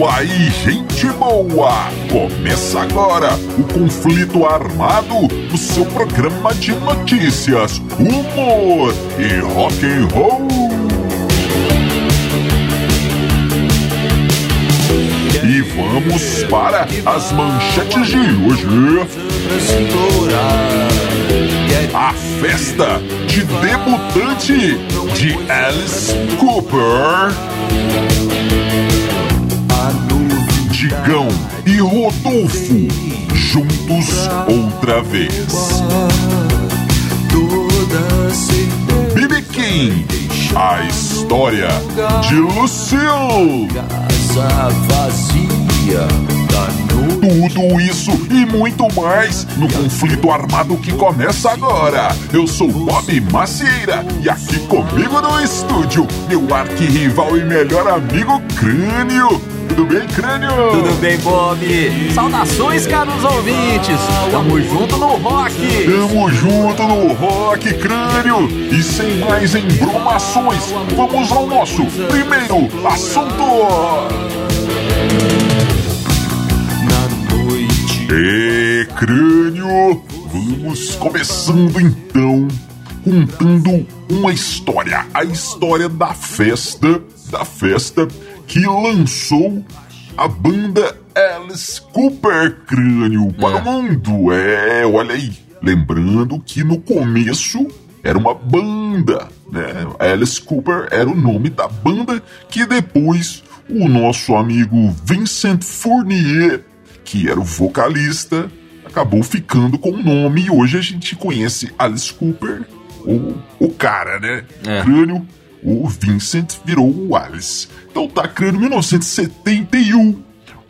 isso aí, gente boa! Começa agora o conflito armado do seu programa de notícias, humor e rock and roll. E vamos para as manchetes de hoje. A festa de debutante de Alice Cooper. Digão e Rodolfo juntos outra vez. BB King, a história de Lucille. Tudo isso e muito mais no conflito armado que começa agora. Eu sou Bob Macieira e aqui comigo no estúdio, meu arquirrival e melhor amigo Crânio. Tudo bem, Crânio? Tudo bem, Bob? Saudações, caros ouvintes! Tamo junto no rock! Tamo junto no rock, Crânio! E sem mais embromações, vamos ao nosso primeiro assunto! É, crânio! Vamos começando então contando uma história, a história da festa, da festa que lançou a banda Alice Cooper Crânio para É. o mundo. É, olha aí, lembrando que no começo era uma banda, né? Alice Cooper era o nome da banda que depois o nosso amigo Vincent Fournier que era o vocalista, acabou ficando com o nome e hoje a gente conhece Alice Cooper, o, o cara, né? É. Crânio, o Vincent virou o Alice. Então tá, Crânio, 1971.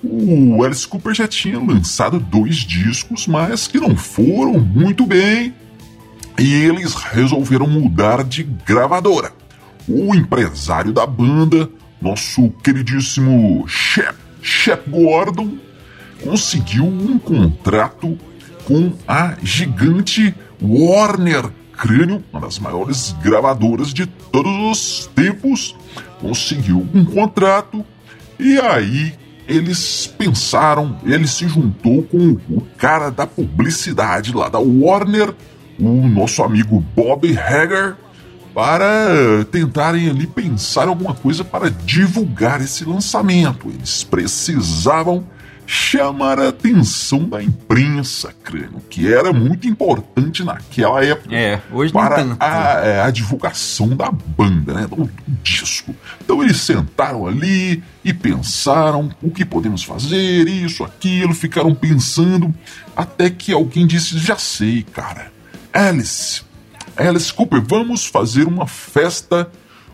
O Alice Cooper já tinha lançado dois discos, mas que não foram muito bem. E eles resolveram mudar de gravadora. O empresário da banda, nosso queridíssimo Shep, Shep Gordon, conseguiu um contrato com a gigante Warner Crânio, uma das maiores gravadoras de todos os tempos. Conseguiu um contrato e aí eles pensaram, ele se juntou com o cara da publicidade lá da Warner, o nosso amigo Bob Hager, para tentarem ali pensar alguma coisa para divulgar esse lançamento. Eles precisavam chamar a atenção da imprensa, crânio, que era muito importante naquela época É, hoje não para tanto. a, é, a divulgação da banda, né, do, do disco. Então eles sentaram ali e pensaram o que podemos fazer, isso, aquilo, ficaram pensando, até que alguém disse: Já sei, cara, Alice, Alice Cooper, vamos fazer uma festa.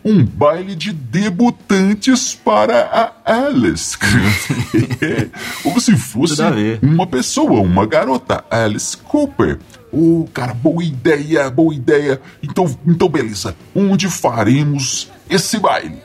Um baile de debutantes para a Alice. Como se fosse uma pessoa, uma garota, Alice Cooper. Ô, cara, boa ideia, boa ideia. Então, então beleza. Onde faremos esse baile?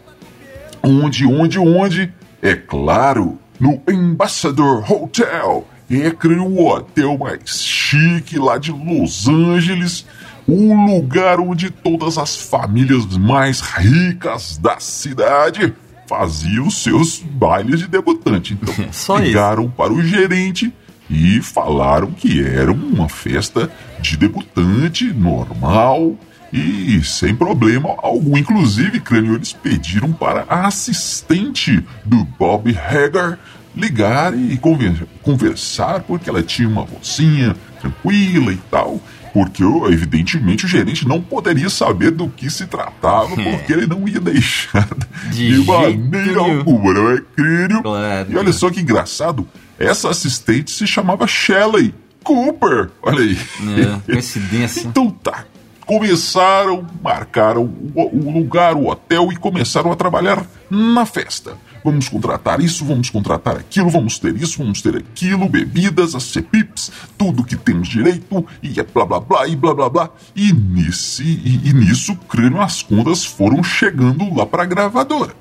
Onde, onde, onde? É claro, no Ambassador Hotel. É, creio, o hotel mais chique lá de Los Angeles. O lugar onde todas as famílias mais ricas da cidade faziam seus bailes de debutante. Então, Só isso. ligaram para o gerente e falaram que era uma festa de debutante normal e sem problema algum. Inclusive, crânio, eles pediram para a assistente do Bob Hagar ligar e conver- conversar, porque ela tinha uma vozinha tranquila e tal. Porque, evidentemente, o gerente não poderia saber do que se tratava, porque ele não ia deixar de, De maneira alguma, não é, crânio? Claro. E olha só que engraçado, essa assistente se chamava Shelley Cooper. Olha aí. É, coincidência. então tá. Começaram, marcaram o, o lugar, o hotel e começaram a trabalhar na festa. Vamos contratar isso, vamos contratar aquilo, vamos ter isso, vamos ter aquilo, bebidas, as CPIPs, tudo que temos direito, e é blá blá blá e blá blá blá. E, nesse, e, e nisso, crânio, as contas foram chegando lá para a gravadora.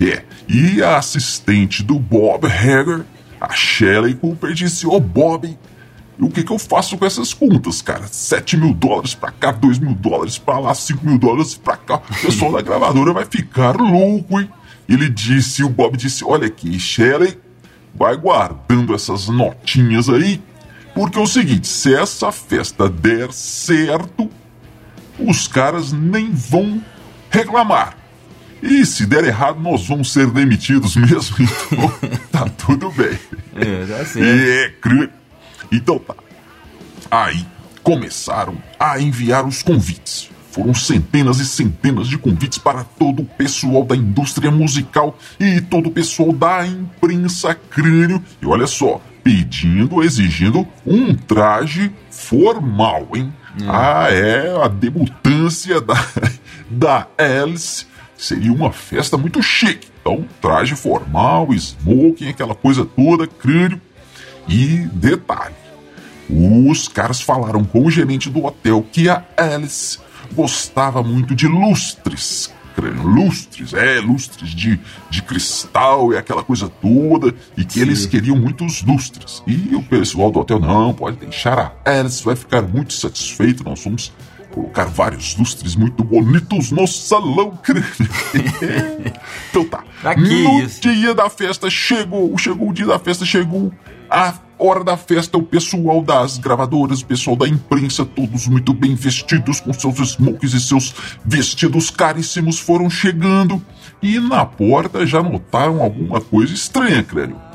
É, e a assistente do Bob Hager, a Shelley Cooper, disse: Ô Bob, o que, que eu faço com essas contas, cara? 7 mil dólares pra cá, 2 mil dólares pra lá, 5 mil dólares pra cá. O pessoal da gravadora vai ficar louco, hein? Ele disse, o Bob disse, olha aqui, Shelley, vai guardando essas notinhas aí, porque é o seguinte, se essa festa der certo, os caras nem vão reclamar. E se der errado, nós vamos ser demitidos mesmo, então tá tudo bem. É, tá certo. É, cru- então tá. Aí começaram a enviar os convites. Foram centenas e centenas de convites para todo o pessoal da indústria musical e todo o pessoal da imprensa crânio. E olha só, pedindo, exigindo um traje formal, hein? Ah, é, a debutância da, da Alice seria uma festa muito chique. Então, traje formal, smoking, aquela coisa toda, crânio. E detalhe, os caras falaram com o gerente do hotel que a Alice gostava muito de lustres. crânio, Lustres, é, lustres de, de cristal e aquela coisa toda, e que eles queriam muitos lustres. E o pessoal do hotel, não, pode deixar a Alice, vai ficar muito satisfeito, nós vamos colocar vários lustres muito bonitos no salão, crânio. então tá. Pra que no isso? dia da festa chegou, chegou o dia da festa, chegou a hora da festa, o pessoal das gravadoras, o pessoal da imprensa, todos muito bem vestidos, com seus smokes e seus vestidos caríssimos, foram chegando e na porta já notaram alguma coisa estranha, crânio.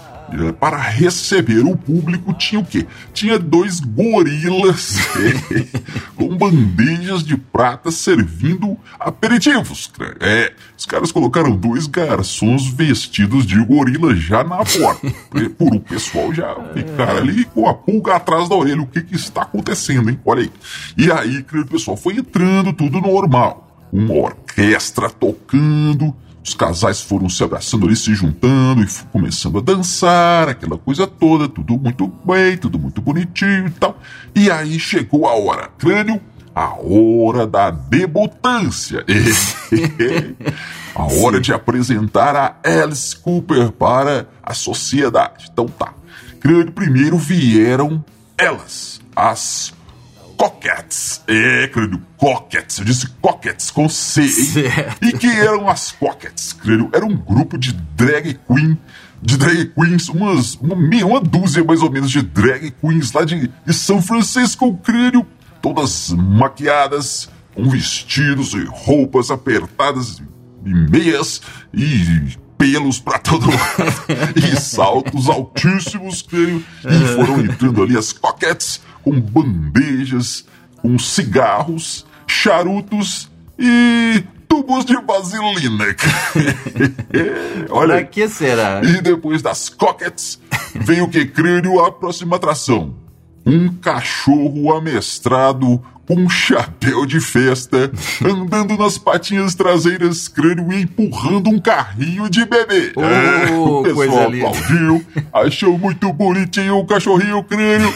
Para receber o público tinha o quê? Tinha dois gorilas com bandejas de prata servindo aperitivos. É, os caras colocaram dois garçons vestidos de gorila já na porta. Por o pessoal já ficar ali com a pulga atrás da orelha. O que, que está acontecendo, hein? Olha aí. E aí, o pessoal foi entrando, tudo normal. Uma orquestra tocando, os casais foram se abraçando ali, se juntando e começando a dançar, aquela coisa toda, tudo muito bem, tudo muito bonitinho e tal. E aí chegou a hora, crânio, a hora da debutância. a hora de apresentar a Alice Cooper para a sociedade. Então tá. Crânio, primeiro vieram elas, as Coquettes. É, crânio, Coquettes. Eu disse Coquettes com C, hein? Certo. E que eram as Coquettes, crânio? Era um grupo de drag queen, de drag queens, umas, uma, uma dúzia mais ou menos de drag queens lá de, de São Francisco, crânio. Todas maquiadas, com vestidos e roupas apertadas e meias e pelos pra todo lado e saltos altíssimos, crânio. E foram entrando ali as coquetes com bandejas, com cigarros, charutos e tubos de vaselina. Olha Pra que será? E depois das coquetes, vem o que crânio a próxima atração. Um cachorro amestrado um chapéu de festa, andando nas patinhas traseiras, crânio e empurrando um carrinho de bebê. Oh, o pessoal aplaudiu, achou muito bonitinho o cachorrinho crânio.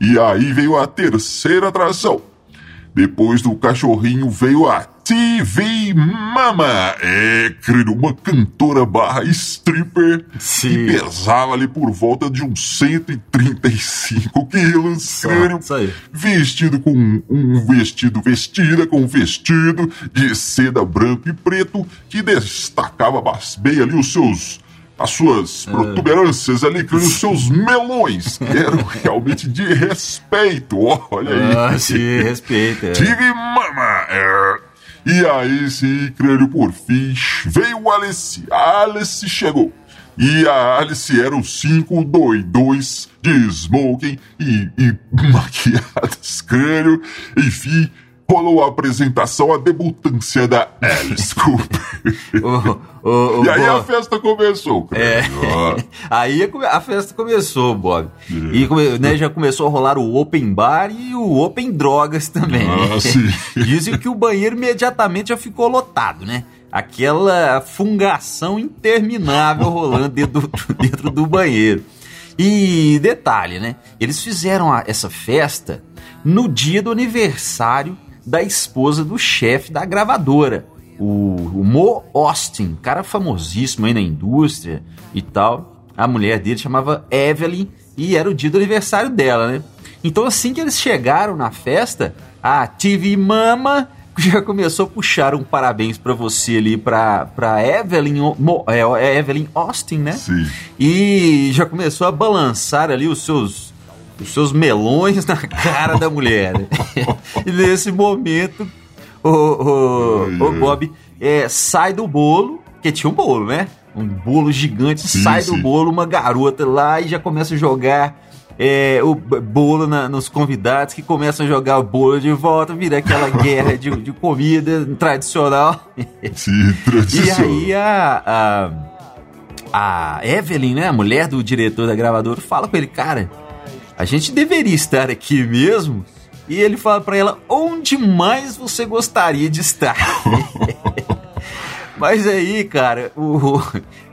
E aí veio a terceira atração. Depois do cachorrinho veio a TV Mama. É, crânio, uma cantora barra stripper Sim. que pesava ali por volta de uns 135 quilos, Só, crânio. Vestido com um- um vestido, vestida com um vestido de seda branco e preto que destacava bem ali os seus. As suas protuberâncias ali, crânio, os seus melões, que eram realmente de respeito. Olha aí. Ah, se respeita. é. Tive mama. é. E aí sim, crânio, por fim, veio Alice. Alice chegou. E a Alice era os cinco doidões de smoking e, e maquiadas, crânio. Enfim, rolou a apresentação, a debutância da Alice Cooper. Ô, ô, ô, e aí a Bob, festa começou, crânio. Ó. aí a a festa começou, Bob. E come- né, já começou a rolar o open bar e o open drogas também. Ah, sim. Dizem que o banheiro imediatamente já ficou lotado, né? Aquela fungação interminável rolando dentro do, dentro do banheiro. E detalhe, né? Eles fizeram a- essa festa no dia do aniversário da esposa do chefe da gravadora, o, o Mo Austin, cara famosíssimo aí na indústria e tal. A mulher dele chamava Evelyn e era o dia do aniversário dela, né? Então assim que eles chegaram na festa, a TV Mama já começou a puxar um parabéns para você ali, pra, pra Evelyn, é, é Evelyn Austin, né? Sim. E já começou a balançar ali os seus, os seus melões na cara da mulher. e nesse momento, o, o, o Bob é, sai do bolo, que tinha um bolo, né? Um bolo gigante, sim, sai sim. do bolo uma garota lá e já começa a jogar é, o bolo na, nos convidados que começam a jogar o bolo de volta, vira aquela guerra de, de comida tradicional. Sim, tradicional. E aí a, a, a Evelyn, né, a mulher do diretor da gravadora, fala com ele, cara, a gente deveria estar aqui mesmo? E ele fala para ela, onde mais você gostaria de estar? Mas aí, cara, o,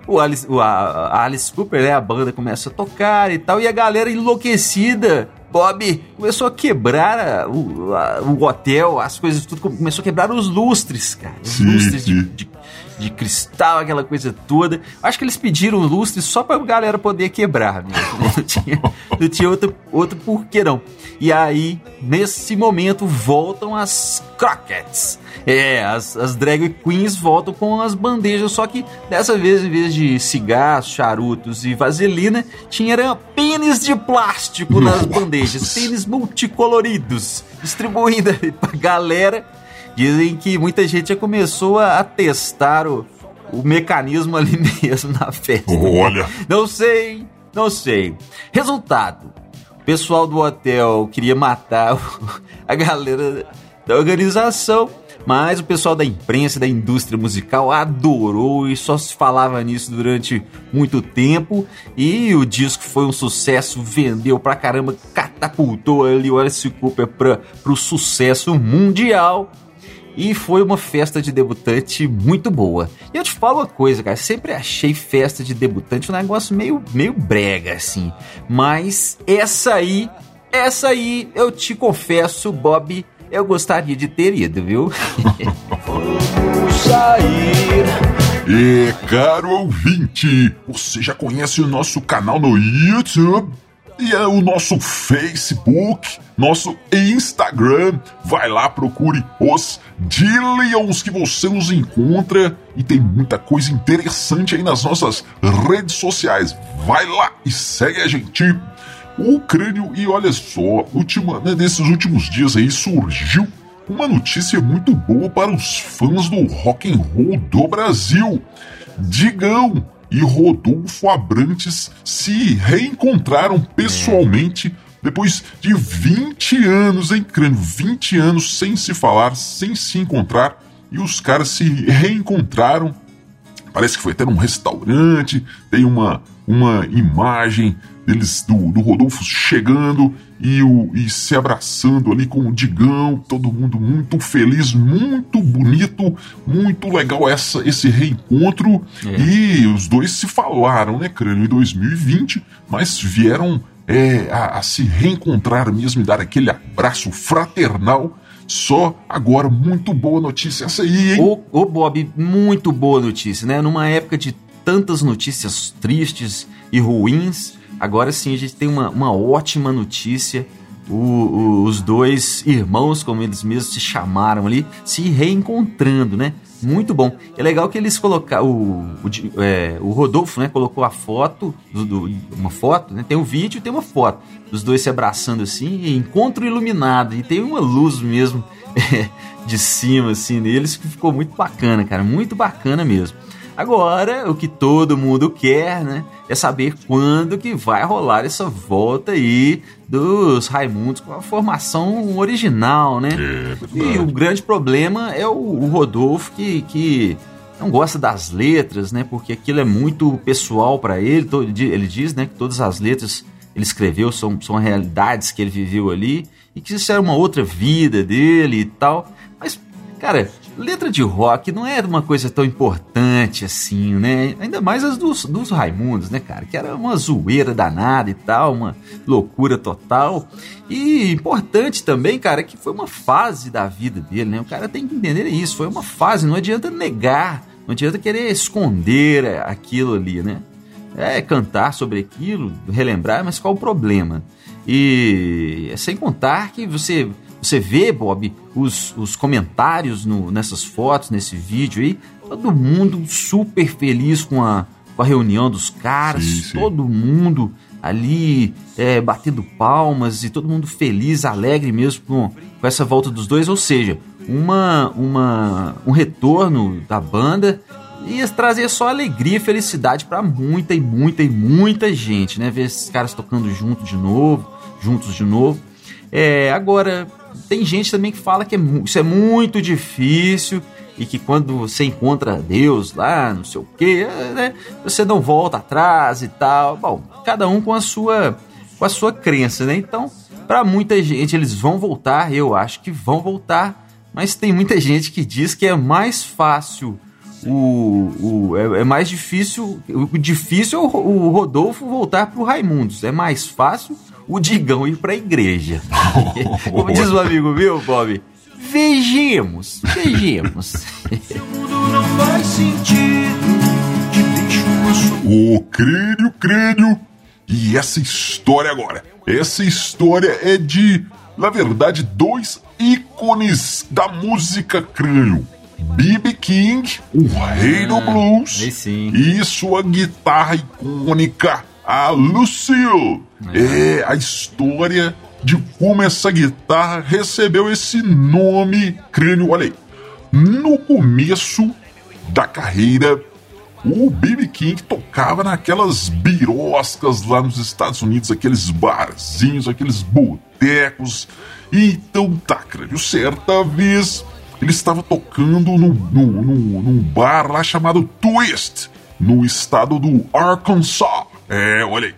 o Alice, o, a, Alice Cooper, né, a banda começa a tocar e tal, e a galera enlouquecida. Bob começou a quebrar a, o, a, o hotel, as coisas tudo, começou a quebrar os lustres, cara. Os sim, lustres sim. De, de, de, cristal, aquela coisa toda. Acho que eles pediram lustres só pra galera poder quebrar mesmo. Não tinha, não tinha outro, outro porquê não. E aí, nesse momento, voltam as Crockets é, as, as drag queens voltam com as bandejas, só que dessa vez, em vez de cigarros, charutos e vaselina, tinha pênis de plástico nas bandejas, pênis multicoloridos, distribuindo pra galera. Dizem que muita gente já começou a testar o, o mecanismo ali mesmo na festa. Olha! Não sei, não sei. Resultado: o pessoal do hotel queria matar a galera da organização mas o pessoal da imprensa, da indústria musical adorou e só se falava nisso durante muito tempo. E o disco foi um sucesso, vendeu pra caramba, catapultou ali o Alice Cooper pra, pro sucesso mundial. E foi uma festa de debutante muito boa. E eu te falo uma coisa, cara, sempre achei festa de debutante um negócio meio, meio brega, assim. Mas essa aí, essa aí, eu te confesso, Bob, eu gostaria de ter ido, viu? Sair. E caro ouvinte, você já conhece o nosso canal no YouTube? E é o nosso Facebook, nosso Instagram. Vai lá, procure os Dillions que você nos encontra. E tem muita coisa interessante aí nas nossas redes sociais. Vai lá e segue a gente o crânio. E olha só, última, né, nesses últimos dias aí surgiu uma notícia muito boa para os fãs do rock and roll do Brasil. Digão e Rodolfo Abrantes se reencontraram pessoalmente depois de 20 anos, hein, crânio? 20 anos sem se falar, sem se encontrar. E os caras se reencontraram. Parece que foi até num restaurante. Tem uma, uma imagem deles do, do Rodolfo chegando e, o, e se abraçando ali com o Digão, todo mundo muito feliz, muito bonito, muito legal essa, esse reencontro. É. E os dois se falaram, né, Crânio, em 2020, mas vieram é, a, a se reencontrar mesmo e dar aquele abraço fraternal só agora, muito boa notícia essa aí, hein? Ô, ô, Bob, muito boa notícia, né? Numa época de tantas notícias tristes e ruins, Agora sim a gente tem uma, uma ótima notícia. O, o, os dois irmãos, como eles mesmos se chamaram ali, se reencontrando, né? Muito bom. É legal que eles colocaram. O, o, é, o Rodolfo, né? Colocou a foto, do, do, uma foto, né? Tem um vídeo e tem uma foto dos dois se abraçando assim, encontro iluminado. E tem uma luz mesmo é, de cima, assim, neles que ficou muito bacana, cara. Muito bacana mesmo. Agora, o que todo mundo quer, né, é saber quando que vai rolar essa volta aí dos Raimundos com a formação original, né? É, e o grande problema é o, o Rodolfo que, que não gosta das letras, né? Porque aquilo é muito pessoal para ele. Ele diz, né, que todas as letras ele escreveu são, são realidades que ele viveu ali e que isso era uma outra vida dele e tal. Mas, cara, letra de rock não é uma coisa tão importante assim, né? Ainda mais as dos, dos Raimundos, né, cara? Que era uma zoeira danada e tal, uma loucura total. E importante também, cara, que foi uma fase da vida dele, né? O cara tem que entender isso, foi uma fase, não adianta negar, não adianta querer esconder aquilo ali, né? É cantar sobre aquilo, relembrar, mas qual o problema? E sem contar que você você vê, Bob, os, os comentários no, nessas fotos, nesse vídeo aí, todo mundo super feliz com a, com a reunião dos caras, sim, sim. todo mundo ali é, batendo palmas e todo mundo feliz, alegre mesmo com, com essa volta dos dois, ou seja, uma, uma, um retorno da banda ia trazer só alegria e felicidade para muita e muita e muita gente, né? Ver esses caras tocando junto de novo, juntos de novo. É, agora, tem gente também que fala que é, isso é muito difícil e que quando você encontra Deus lá, não sei o quê, né, você não volta atrás e tal. Bom, cada um com a sua com a sua crença, né? Então, para muita gente eles vão voltar, eu acho que vão voltar, mas tem muita gente que diz que é mais fácil o, o é, é, mais difícil, o difícil é o, o Rodolfo voltar pro Raimundos, é mais fácil o Digão ir pra igreja. Como diz um amigo meu, Bob, vejamos, vejamos. Ô, crânio, crânio. E essa história agora? Essa história é de, na verdade, dois ícones da música crânio. B.B. King, o rei do ah, blues, e sua guitarra icônica, a Lucille. É. é a história de como essa guitarra recebeu esse nome crânio. Olha aí, no começo da carreira, o B.B. King tocava naquelas biroscas lá nos Estados Unidos, aqueles barzinhos, aqueles botecos. Então tá, crânio, certa vez ele estava tocando no, no, no, num bar lá chamado Twist, no estado do Arkansas. É, olha aí.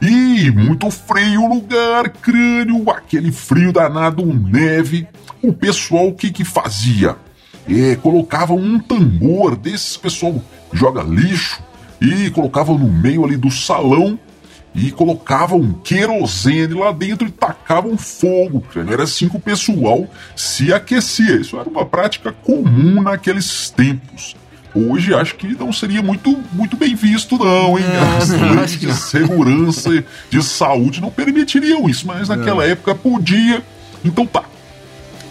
E muito frio o lugar, crânio, aquele frio danado, neve. O pessoal o que que fazia? É, colocava um tambor desses pessoal joga lixo e colocava no meio ali do salão e colocavam querosene lá dentro e tacavam fogo. Era assim que o pessoal se aquecia. Isso era uma prática comum naqueles tempos. Hoje acho que não seria muito, muito bem visto, não, hein? É, As leis de segurança, de saúde não permitiriam isso, mas naquela época podia. Então tá.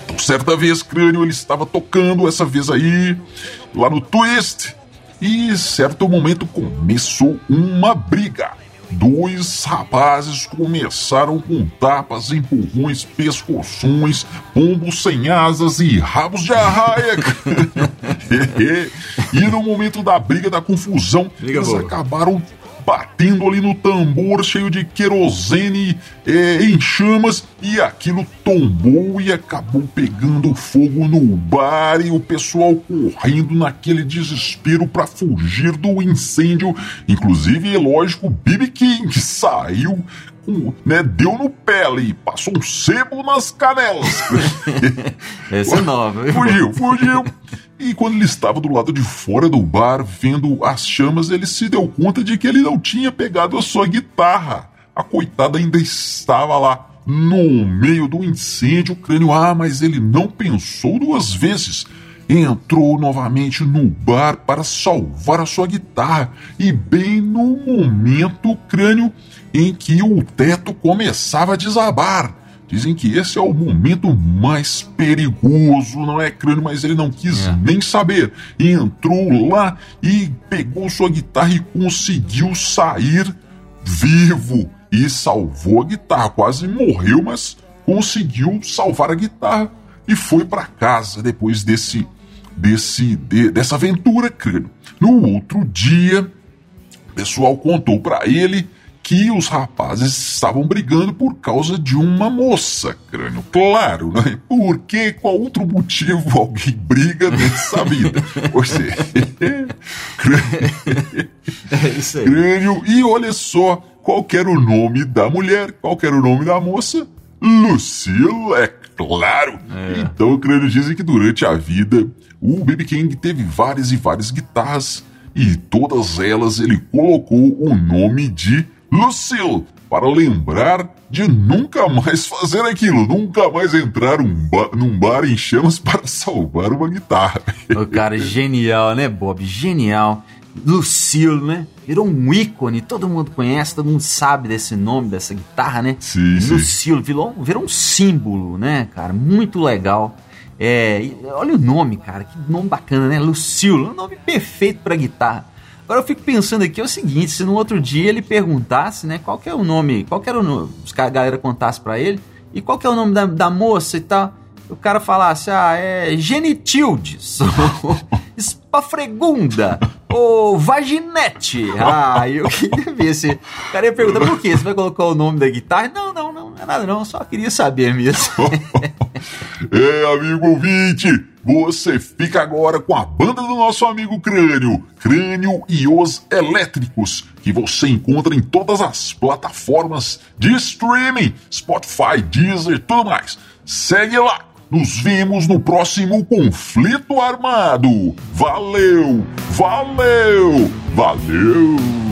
Então, certa vez, Crânio, ele estava tocando, essa vez aí, lá no Twist, e certo momento começou uma briga. Dois rapazes começaram com tapas, empurrões, pescoções, pombos sem asas e rabos de arraia. e no momento da briga, da confusão, briga eles boa. acabaram batendo ali no tambor cheio de querosene é, em chamas e aquilo tombou e acabou pegando fogo no bar e o pessoal correndo naquele desespero para fugir do incêndio. Inclusive, é lógico, Bibi King saiu né, deu no pé ali, passou um sebo nas canelas. Essa é nova. Fugiu, fugiu. E quando ele estava do lado de fora do bar, vendo as chamas, ele se deu conta de que ele não tinha pegado a sua guitarra. A coitada ainda estava lá, no meio do incêndio, crânio. Ah, mas ele não pensou duas vezes. Entrou novamente no bar para salvar a sua guitarra. E bem no momento, crânio, em que o teto começava a desabar. Dizem que esse é o momento mais perigoso, não é crânio, mas ele não quis é. nem saber. Entrou lá e pegou sua guitarra e conseguiu sair vivo e salvou a guitarra. Quase morreu, mas conseguiu salvar a guitarra e foi para casa depois desse desse de, dessa aventura, crânio. No outro dia, o pessoal contou para ele que os rapazes estavam brigando por causa de uma moça, crânio. Claro, né? Por que? Qual outro motivo alguém briga nessa vida? Você. é isso aí. Crânio. E olha só, qual era o nome da mulher? Qual era o nome da moça? Lucille, é claro. É. Então, o crânio dizem que durante a vida, o Baby King teve várias e várias guitarras e todas elas ele colocou o nome de Lucille, para lembrar de nunca mais fazer aquilo, nunca mais entrar um ba num bar em chamas para salvar uma guitarra. O cara, genial, né, Bob? Genial. Lucille, né? Virou um ícone, todo mundo conhece, todo mundo sabe desse nome, dessa guitarra, né? Sim. Lucille, virou, virou um símbolo, né, cara? Muito legal. É, olha o nome, cara, que nome bacana, né? Lucille, um nome perfeito para guitarra. Agora eu fico pensando aqui é o seguinte, se no outro dia ele perguntasse, né, qual que é o nome, qual que era o nome, a galera contasse para ele, e qual que é o nome da, da moça e tal, o cara falasse, ah, é Genitildes, Espafregunda, ou Vaginete. Ah, eu queria ver se. O cara ia perguntar por quê? Você vai colocar o nome da guitarra? Não, não, não, não é nada não, só queria saber mesmo. é, amigo ouvinte, você fica agora com a banda do nosso amigo Crânio, Crânio e os Elétricos, que você encontra em todas as plataformas de streaming, Spotify, Deezer, tudo mais. Segue lá nos vemos no próximo conflito armado. Valeu, valeu, valeu.